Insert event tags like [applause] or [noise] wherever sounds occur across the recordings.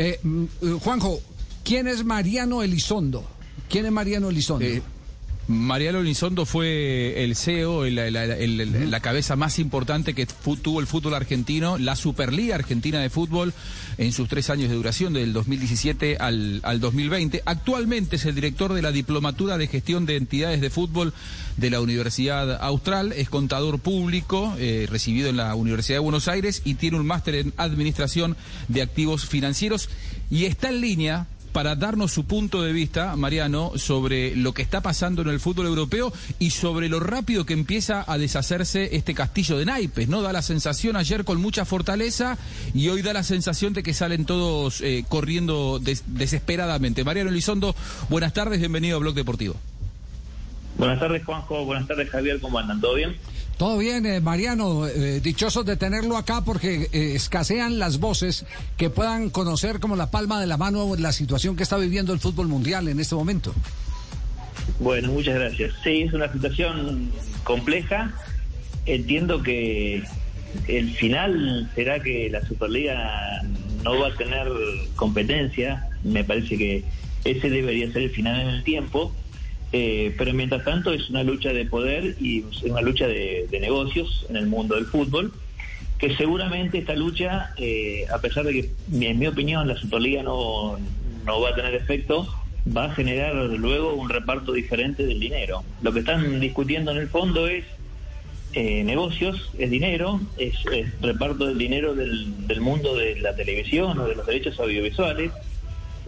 Eh, mm, eh, Juanjo, ¿quién es Mariano Elizondo? ¿Quién es Mariano Elizondo? Eh, Mariano Elizondo fue el CEO, el- el- el- la cabeza más importante que tuvo el fútbol argentino, la Superliga Argentina de Fútbol, en sus tres años de duración, del 2017 al, al 2020. Actualmente es el director de la Diplomatura de Gestión de Entidades de Fútbol de la Universidad Austral, es contador público, eh, recibido en la Universidad de Buenos Aires y tiene un máster en Administración de Activos Financieros. Y está en línea para darnos su punto de vista, Mariano, sobre lo que está pasando en el fútbol europeo y sobre lo rápido que empieza a deshacerse este castillo de naipes, ¿no? Da la sensación ayer con mucha fortaleza y hoy da la sensación de que salen todos eh, corriendo des- desesperadamente. Mariano Elizondo, buenas tardes, bienvenido a Blog Deportivo. Buenas tardes, Juanjo. Buenas tardes, Javier. ¿Cómo andan? ¿Todo bien? Todo bien, eh, Mariano, eh, dichosos de tenerlo acá porque eh, escasean las voces que puedan conocer como la palma de la mano la situación que está viviendo el fútbol mundial en este momento. Bueno, muchas gracias. Sí, es una situación compleja. Entiendo que el final será que la Superliga no va a tener competencia. Me parece que ese debería ser el final en el tiempo. Eh, pero mientras tanto es una lucha de poder y una lucha de, de negocios en el mundo del fútbol. Que seguramente esta lucha, eh, a pesar de que, en mi opinión, la Superliga no, no va a tener efecto, va a generar luego un reparto diferente del dinero. Lo que están discutiendo en el fondo es eh, negocios, es dinero, es, es reparto del dinero del, del mundo de la televisión o de los derechos audiovisuales.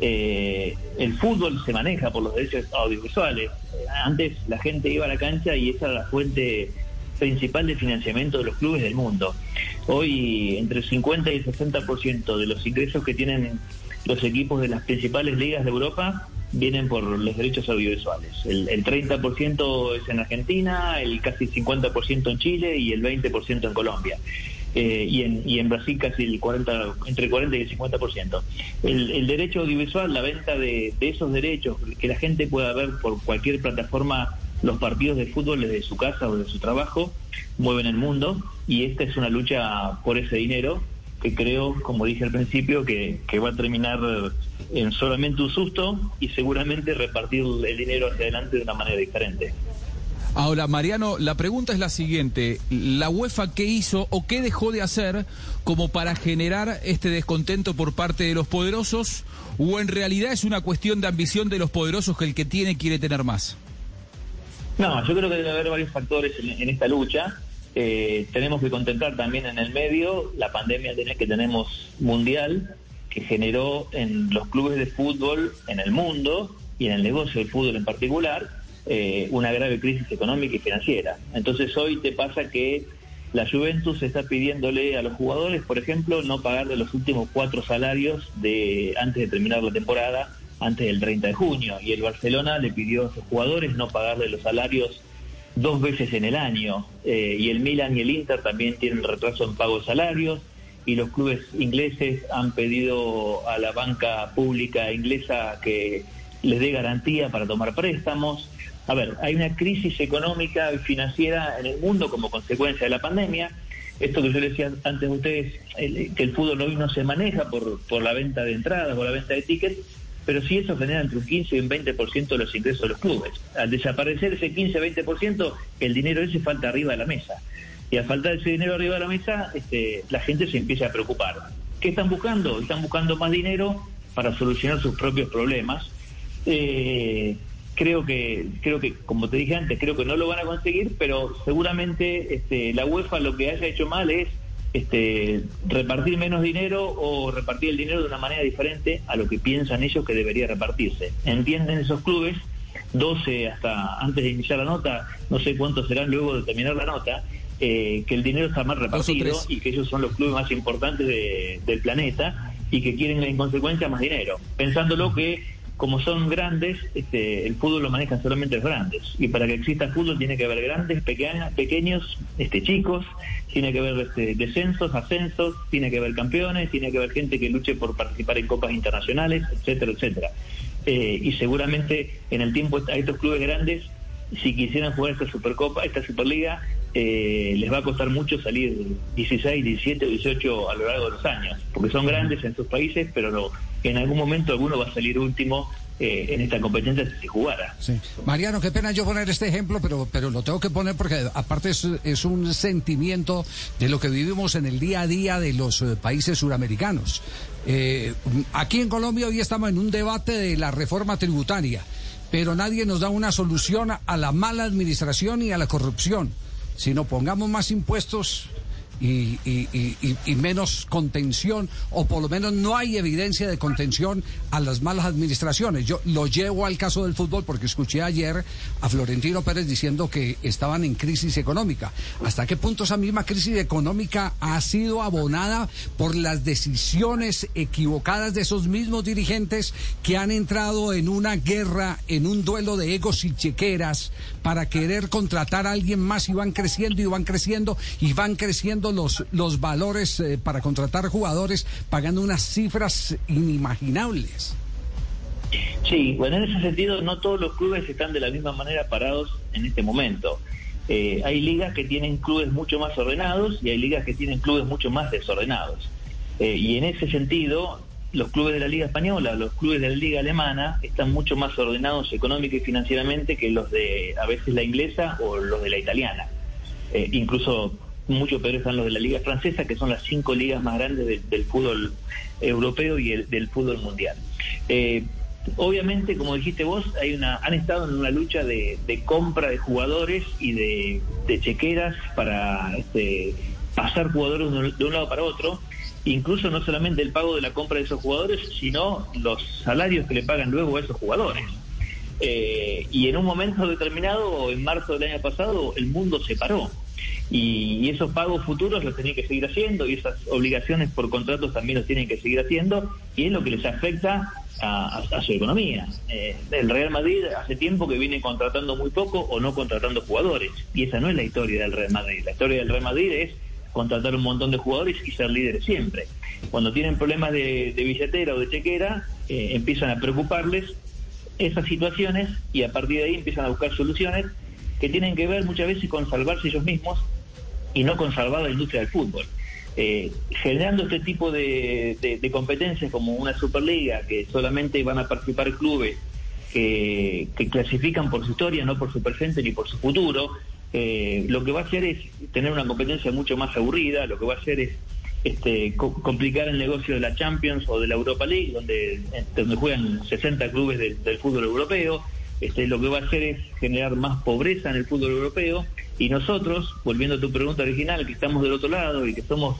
Eh, el fútbol se maneja por los derechos audiovisuales. Eh, Antes la gente iba a la cancha y esa era la fuente principal de financiamiento de los clubes del mundo. Hoy entre el 50 y el 60% de los ingresos que tienen los equipos de las principales ligas de Europa vienen por los derechos audiovisuales. El, el 30% es en Argentina, el casi 50% en Chile y el 20% en Colombia. Eh, y, en, y en Brasil casi el 40, entre el 40 y el 50%. El, el derecho audiovisual, la venta de, de esos derechos, que la gente pueda ver por cualquier plataforma los partidos de fútbol desde su casa o desde su trabajo, mueven el mundo y esta es una lucha por ese dinero que creo, como dije al principio, que, que va a terminar en solamente un susto y seguramente repartir el dinero hacia adelante de una manera diferente. Ahora, Mariano, la pregunta es la siguiente. ¿La UEFA qué hizo o qué dejó de hacer como para generar este descontento por parte de los poderosos? ¿O en realidad es una cuestión de ambición de los poderosos que el que tiene quiere tener más? No, yo creo que debe haber varios factores en, en esta lucha. Eh, tenemos que contemplar también en el medio la pandemia que tenemos mundial, que generó en los clubes de fútbol en el mundo y en el negocio del fútbol en particular eh, una grave crisis económica y financiera. Entonces hoy te pasa que la Juventus está pidiéndole a los jugadores, por ejemplo, no pagarle los últimos cuatro salarios de antes de terminar la temporada, antes del 30 de junio, y el Barcelona le pidió a sus jugadores no pagarle los salarios dos veces en el año, eh, y el Milan y el Inter también tienen retraso en pago de salarios, y los clubes ingleses han pedido a la banca pública inglesa que les dé garantía para tomar préstamos. A ver, hay una crisis económica y financiera en el mundo como consecuencia de la pandemia. Esto que yo decía antes a ustedes, que el fútbol hoy no se maneja por, por la venta de entradas o la venta de tickets, pero sí eso genera entre un 15 y un 20% de los ingresos de los clubes. Al desaparecer ese 15-20%, el dinero ese falta arriba de la mesa. Y al faltar ese dinero arriba de la mesa, este, la gente se empieza a preocupar. ¿Qué están buscando? Están buscando más dinero para solucionar sus propios problemas. Eh, creo que, creo que, como te dije antes, creo que no lo van a conseguir, pero seguramente este, la UEFA lo que haya hecho mal es este, repartir menos dinero o repartir el dinero de una manera diferente a lo que piensan ellos que debería repartirse. Entienden esos clubes 12 hasta antes de iniciar la nota, no sé cuántos serán luego de terminar la nota, eh, que el dinero está mal repartido y que ellos son los clubes más importantes de- del planeta y que quieren en consecuencia más dinero, pensándolo que como son grandes, este, el fútbol lo manejan solamente los grandes y para que exista fútbol tiene que haber grandes, pequeñas, pequeños, este, chicos, tiene que haber este, descensos, ascensos, tiene que haber campeones, tiene que haber gente que luche por participar en copas internacionales, etcétera, etcétera. Eh, y seguramente en el tiempo a estos clubes grandes, si quisieran jugar esta Supercopa, esta Superliga, eh, les va a costar mucho salir 16, 17 o 18 a lo largo de los años, porque son grandes en sus países, pero no, en algún momento alguno va a salir último eh, en esta competencia si jugara. Mariano, qué pena yo poner este ejemplo, pero, pero lo tengo que poner porque aparte es, es un sentimiento de lo que vivimos en el día a día de los eh, países suramericanos. Eh, aquí en Colombia hoy estamos en un debate de la reforma tributaria, pero nadie nos da una solución a la mala administración y a la corrupción. Si no pongamos más impuestos, y, y, y, menos contención, o por lo menos no hay evidencia de contención a las malas administraciones. Yo lo llevo al caso del fútbol porque escuché ayer a Florentino Pérez diciendo que estaban en crisis económica. ¿Hasta qué punto esa misma crisis económica ha sido abonada por las decisiones equivocadas de esos mismos dirigentes que han entrado en una guerra, en un duelo de egos y chequeras para querer contratar a alguien más y van creciendo y van creciendo y van creciendo los, los valores eh, para contratar jugadores pagando unas cifras inimaginables. Sí, bueno, en ese sentido no todos los clubes están de la misma manera parados en este momento. Eh, hay ligas que tienen clubes mucho más ordenados y hay ligas que tienen clubes mucho más desordenados. Eh, y en ese sentido, los clubes de la Liga Española, los clubes de la Liga Alemana están mucho más ordenados económica y financieramente que los de a veces la inglesa o los de la italiana. incluso mucho peor están los de la Liga Francesa, que son las cinco ligas más grandes del fútbol europeo y el, del fútbol mundial. Eh, obviamente, como dijiste vos, hay una, han estado en una lucha de, compra de jugadores y de, chequeras para este, pasar jugadores de un lado para otro. Incluso no solamente el pago de la compra de esos jugadores, sino los salarios que le pagan luego a esos jugadores. Eh, y en un momento determinado, en marzo del año pasado, el mundo se paró y, esos pagos futuros los tienen que seguir haciendo y esas obligaciones por contratos también los tienen que seguir haciendo y es lo que les afecta a, su economía. Eh, el Real Madrid hace tiempo que viene contratando muy poco o no contratando jugadores y esa no es la historia del Real Madrid. La historia del Real Madrid es contratar un montón de jugadores y ser líderes siempre. Cuando tienen problemas de, billetera o de chequera, eh, empiezan a preocuparles esas situaciones y a partir de ahí empiezan a buscar soluciones que tienen que ver muchas veces con salvarse ellos mismos y no con salvar la industria del fútbol. Eh, generando este tipo de, competencias como una Superliga, que solamente van a participar clubes que, clasifican por su historia, no por su presente ni por su futuro, eh, lo que va a hacer es tener una competencia mucho más aburrida, lo que va a hacer es este, complicar el negocio de la Champions o de la Europa League, donde, donde juegan 60 clubes del fútbol europeo, este, lo que va a hacer es generar más pobreza en el fútbol europeo y nosotros, volviendo a tu pregunta original, que estamos del otro lado y que somos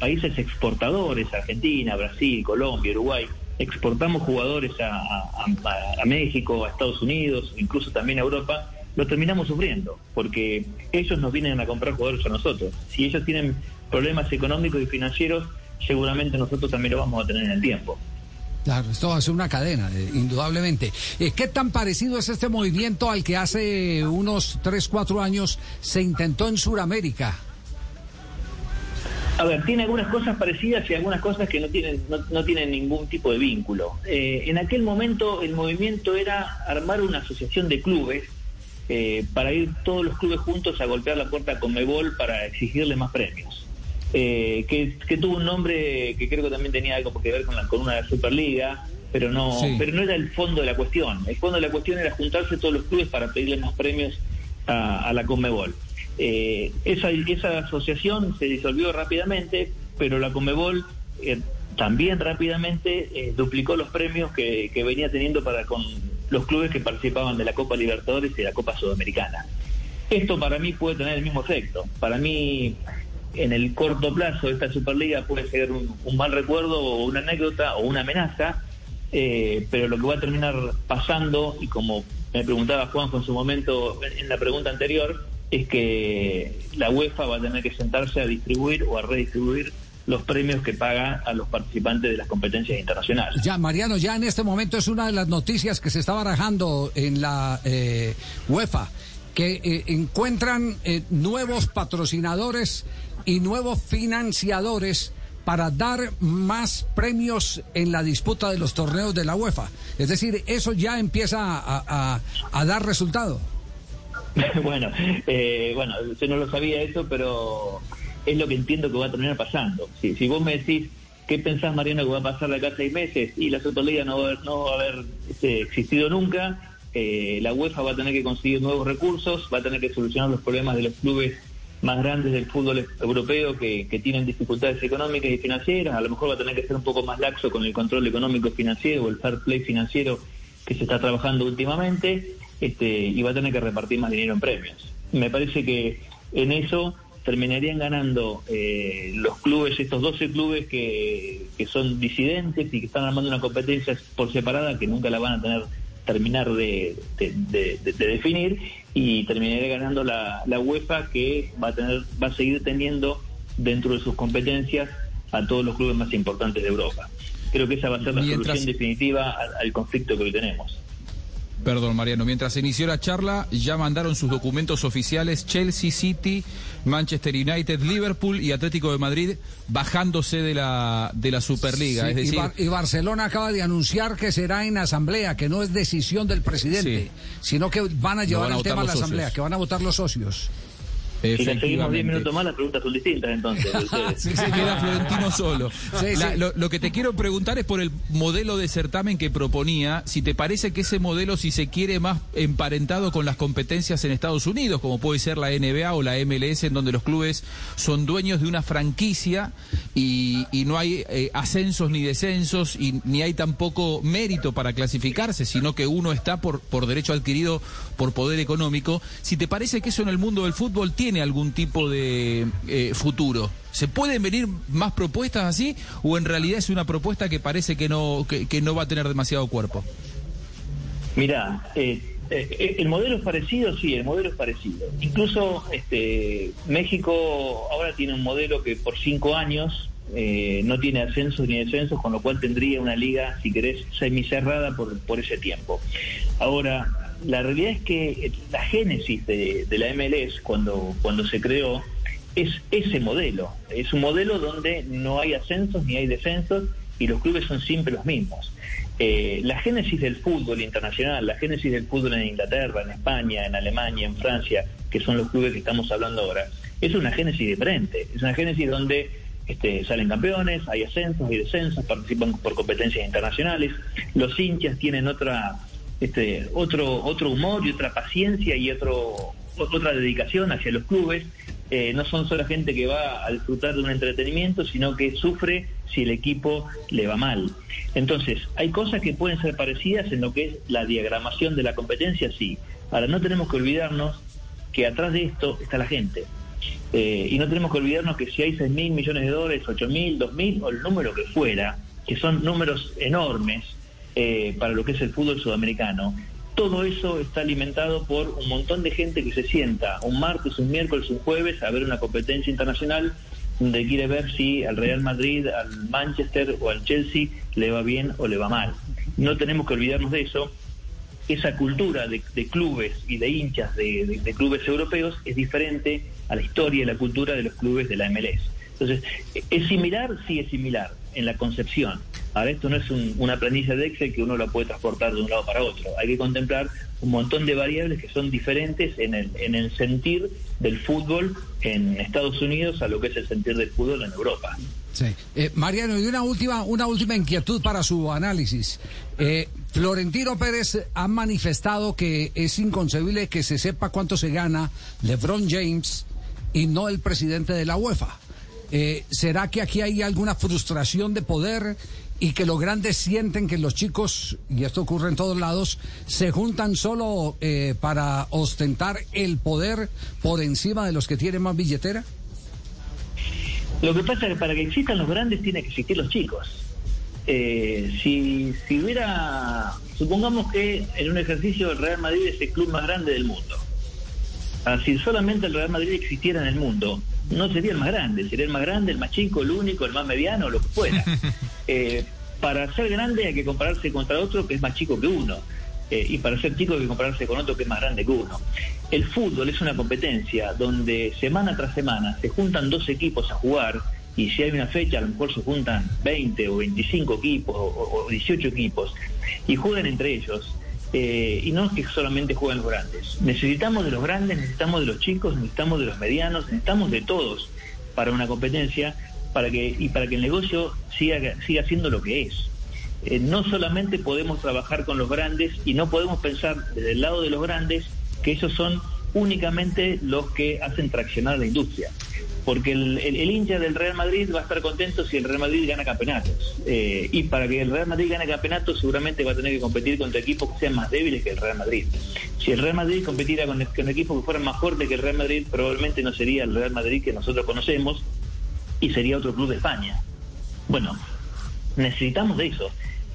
países exportadores, Argentina, Brasil, Colombia, Uruguay, exportamos jugadores a, México, a Estados Unidos, incluso también a Europa, lo terminamos sufriendo, porque ellos nos vienen a comprar jugadores a nosotros. Si ellos tienen problemas económicos y financieros, seguramente nosotros también lo vamos a tener en el tiempo. Claro, esto va a ser una cadena, eh, indudablemente. Eh, ¿Qué tan parecido es este movimiento al que hace unos 3, 4 años se intentó en Sudamérica? A ver, tiene algunas cosas parecidas y algunas cosas que no tienen, no, tienen ningún tipo de vínculo. Eh, en aquel momento el movimiento era armar una asociación de clubes para ir todos los clubes juntos a golpear la puerta con Mebol para exigirle más premios. Eh, que, tuvo un nombre que creo que también tenía algo que ver con, la, con una Superliga, pero no, pero no era el fondo de la cuestión. El fondo de la cuestión era juntarse todos los clubes para pedirle más premios a, la Conmebol. Eh, esa, esa asociación se disolvió rápidamente, pero la Conmebol eh, también rápidamente duplicó los premios que, que venía teniendo para con los clubes que participaban de la Copa Libertadores y la Copa Sudamericana. Esto para mí puede tener el mismo efecto. Para mí en el corto plazo esta Superliga puede ser un, mal recuerdo o una anécdota o una amenaza, eh, pero lo que va a terminar pasando, y como me preguntaba Juanjo en su momento en la pregunta anterior, es que la UEFA va a tener que sentarse a distribuir o a redistribuir los premios que paga a los participantes de las competencias internacionales. Ya, Mariano, ya en este momento es una de las noticias que se está barajando en la eh, UEFA, que eh, encuentran nuevos patrocinadores y nuevos financiadores para dar más premios en la disputa de los torneos de la UEFA. Es decir, eso ya empieza a, dar resultado. [laughs] bueno, eh, bueno, yo no lo sabía eso, pero es lo que entiendo que va a terminar pasando. Si, si vos me decís ¿Qué pensás, Mariano, que va a pasar de acá seis meses? Y la Superliga no va no va a haber este, existido nunca. Eh, la UEFA va a tener que conseguir nuevos recursos, va a tener que solucionar los problemas de los clubes más grandes del fútbol europeo que, tienen dificultades económicas y financieras. A lo mejor va a tener que ser un poco más laxo con el control económico financiero o el fair play financiero que se está trabajando últimamente este, y va a tener que repartir más dinero en premios. Me parece que en eso terminarían ganando eh, los clubes, estos 12 clubes que, que son disidentes y que están armando una competencia por separada que nunca la van a tener terminar de, definir y terminaría ganando la, la, UEFA que va a tener va a seguir teniendo dentro de sus competencias a todos los clubes más importantes de Europa. Creo que esa va a ser la solución definitiva al conflicto que hoy tenemos. Perdón, Mariano. Mientras se inició la charla, ya mandaron sus documentos oficiales Chelsea City, Manchester United, Liverpool y Atlético de Madrid bajándose de la, de la Superliga. es decir... y, Barcelona acaba de anunciar que será en asamblea, que no es decisión del presidente, sino que van a llevar el tema a la asamblea, que van a votar los socios. Si le seguimos 10 minutos más, las preguntas son distintas entonces. [laughs] sí, se queda Florentino solo. lo, que te quiero preguntar es por el modelo de certamen que proponía, si te parece que ese modelo, si se quiere, más emparentado con las competencias en Estados Unidos, como puede ser la NBA o la MLS, en donde los clubes son dueños de una franquicia y, no hay eh, ascensos ni descensos y ni hay tampoco mérito para clasificarse, sino que uno está por, por derecho adquirido por poder económico. Si te parece que eso en el mundo del fútbol tiene algún tipo de eh, futuro. ¿Se pueden venir más propuestas así o en realidad es una propuesta que parece que no, que, no va a tener demasiado cuerpo? Mira, eh, eh, el modelo es parecido, sí, el modelo es parecido. Incluso este, México ahora tiene un modelo que por cinco años no tiene ascensos ni descensos, con lo cual tendría una liga, si querés, semicerrada por, por ese tiempo. Ahora, la realidad es que la génesis de, la MLS cuando, cuando se creó es ese modelo. Es un modelo donde no hay ascensos ni hay descensos y los clubes son siempre los mismos. Eh, la génesis del fútbol internacional, la génesis del fútbol en Inglaterra, en España, en Alemania, en Francia, que son los clubes que estamos hablando ahora, es una génesis diferente. Es una génesis donde este, salen campeones, hay ascensos, y descensos, participan por competencias internacionales, los hinchas tienen otra este, otro, otro humor y otra paciencia y otro, otra dedicación hacia los clubes. Eh, no son solo gente que va a disfrutar de un entretenimiento, sino que sufre si el equipo le va mal. Entonces, hay cosas que pueden ser parecidas en lo que es la diagramación de la competencia, sí. Ahora, no tenemos que olvidarnos que atrás de esto está la gente. Eh, y no tenemos que olvidarnos que si hay 6 mil millones de dólares, 8 mil, 2 mil o el número que fuera, que son números enormes, eh, para lo que es el fútbol sudamericano. Todo eso está alimentado por un montón de gente que se sienta un martes, un miércoles, un jueves a ver una competencia internacional donde quiere ver si al Real Madrid, al Manchester o al Chelsea le va bien o le va mal. No tenemos que olvidarnos de eso. Esa cultura de, clubes y de hinchas de, de clubes europeos es diferente a la historia y la cultura de los clubes de la MLS. Entonces, ¿es similar? Sí, es similar en la concepción. Ahora, esto no es una planilla de Excel que uno la puede transportar de un lado para otro. Hay que contemplar un montón de variables que son diferentes en el, en el sentir del fútbol en Estados Unidos a lo que es el sentir del fútbol en Europa. Sí. Eh, Mariano, y una última, una última inquietud para su análisis. Eh, Florentino Pérez ha manifestado que es inconcebible que se sepa cuánto se gana LeBron James y no el presidente de la UEFA. Eh, ¿Será que aquí hay alguna frustración de poder y que los grandes sienten que los chicos, y esto ocurre en todos lados, se juntan solo eh, para ostentar el poder por encima de los que tienen más billetera? Lo que pasa es que para que existan los grandes tiene que existir los chicos. Eh, si, si hubiera, supongamos que en un ejercicio el Real Madrid es el club más grande del mundo. Si solamente el Real Madrid existiera en el mundo, no sería el más grande, sería el más grande, el más chico, el único, el más mediano, lo que fuera. [laughs] Eh, para ser grande hay que compararse contra otro que es más chico que uno. Eh, y para ser chico hay que compararse con otro que es más grande que uno. El fútbol es una competencia donde semana tras semana se juntan dos equipos a jugar y si hay una fecha a lo mejor se juntan 20 o 25 equipos o, o 18 equipos y juegan entre ellos eh, y no es que solamente jueguen los grandes. Necesitamos de los grandes, necesitamos de los chicos, necesitamos de los medianos, necesitamos de todos para una competencia, para que, y para que el negocio siga, siga siendo lo que es. Eh, no solamente podemos trabajar con los grandes y no podemos pensar desde el lado de los grandes que esos son únicamente los que hacen traccionar la industria. Porque el, el, hincha del Real Madrid va a estar contento si el Real Madrid gana campeonatos. Eh, y para que el Real Madrid gane campeonatos, seguramente va a tener que competir contra equipos que sean más débiles que el Real Madrid. Si el Real Madrid competiera con, con equipos que fueran más fuertes que el Real Madrid, probablemente no sería el Real Madrid que nosotros conocemos y sería otro club de España. Bueno, necesitamos de eso,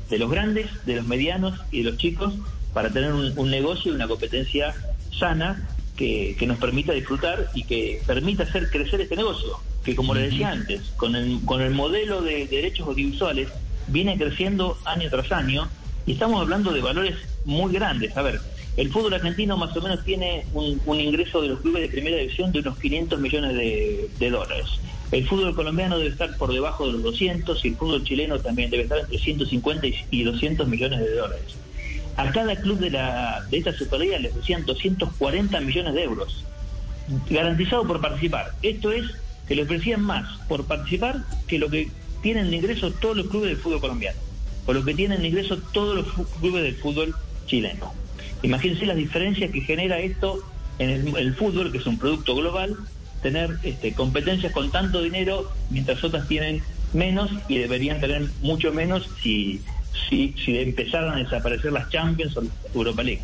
de los grandes, de los medianos y de los chicos, para tener un, un negocio y una competencia sana que, nos permita disfrutar y que permita hacer crecer este negocio, que como le decía antes, con el, con el modelo de, derechos audiovisuales viene creciendo año tras año y estamos hablando de valores muy grandes. A ver, el fútbol argentino más o menos tiene un, ingreso de los clubes de primera división de unos 500 millones de, de, dólares. El fútbol colombiano debe estar por debajo de los 200 y el fútbol chileno también debe estar entre 150 y 200 millones de dólares a cada club de, la, de esta Superliga les decían 240 millones de euros, garantizado por participar. Esto es que le ofrecían más por participar que lo que tienen de ingreso todos los clubes del fútbol colombiano, o lo que tienen de ingreso todos los clubes del fútbol chileno. Imagínense las diferencias que genera esto en el, fútbol, que es un producto global, tener este, competencias con tanto dinero mientras otras tienen menos y deberían tener mucho menos si si, si empezaran a desaparecer las Champions o la Europa League.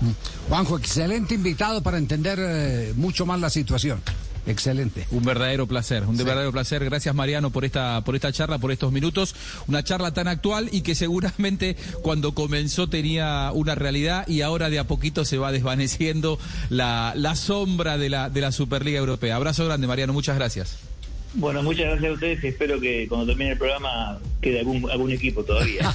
Mm. Juanjo, excelente invitado para entender eh, mucho más la situación. Excelente. Un verdadero placer, un verdadero placer. Gracias Mariano por esta, por esta charla, por estos minutos. Una charla tan actual y que seguramente cuando comenzó tenía una realidad y ahora de a poquito se va desvaneciendo la, la sombra de la, de la Superliga Europea. Abrazo grande Mariano, muchas gracias. Bueno, muchas gracias a ustedes y espero que cuando termine el programa quede algún, algún equipo todavía. [laughs]